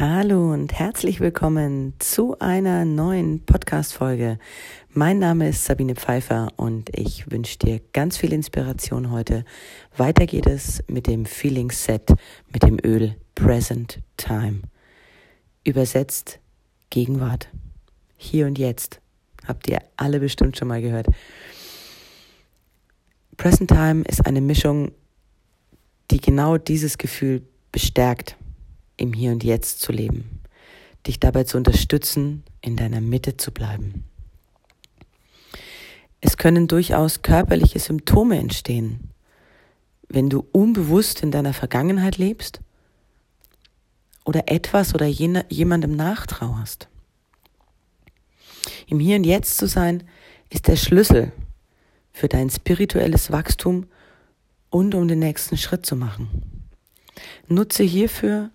Hallo und herzlich willkommen zu einer neuen Podcast-Folge. Mein Name ist Sabine Pfeiffer und ich wünsche dir ganz viel Inspiration heute. Weiter geht es mit dem Feeling Set mit dem Öl Present Time. Übersetzt Gegenwart. Hier und jetzt. Habt ihr alle bestimmt schon mal gehört. Present Time ist eine Mischung, die genau dieses Gefühl bestärkt im Hier und Jetzt zu leben, dich dabei zu unterstützen, in deiner Mitte zu bleiben. Es können durchaus körperliche Symptome entstehen, wenn du unbewusst in deiner Vergangenheit lebst oder etwas oder jemandem nachtrauerst. Im Hier und Jetzt zu sein, ist der Schlüssel für dein spirituelles Wachstum und um den nächsten Schritt zu machen. Nutze hierfür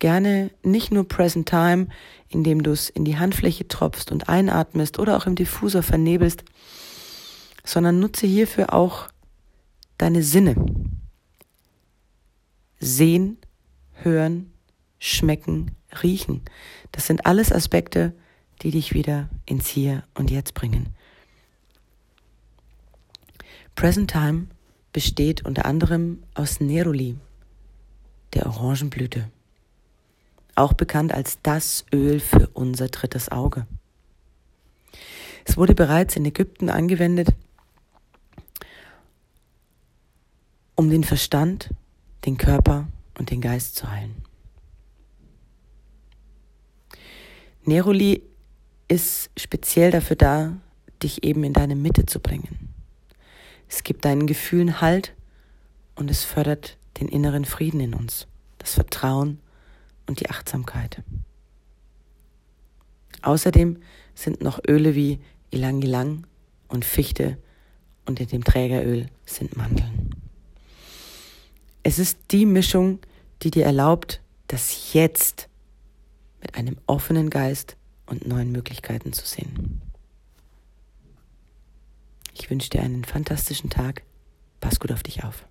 gerne nicht nur Present Time, indem du es in die Handfläche tropfst und einatmest oder auch im Diffusor vernebelst, sondern nutze hierfür auch deine Sinne. Sehen, hören, schmecken, riechen. Das sind alles Aspekte, die dich wieder ins Hier und Jetzt bringen. Present Time besteht unter anderem aus Neroli, der Orangenblüte auch bekannt als das Öl für unser drittes Auge. Es wurde bereits in Ägypten angewendet, um den Verstand, den Körper und den Geist zu heilen. Neroli ist speziell dafür da, dich eben in deine Mitte zu bringen. Es gibt deinen Gefühlen Halt und es fördert den inneren Frieden in uns, das Vertrauen und die Achtsamkeit. Außerdem sind noch Öle wie Ilang Ilang und Fichte und in dem Trägeröl sind Mandeln. Es ist die Mischung, die dir erlaubt, das Jetzt mit einem offenen Geist und neuen Möglichkeiten zu sehen. Ich wünsche dir einen fantastischen Tag. Pass gut auf dich auf.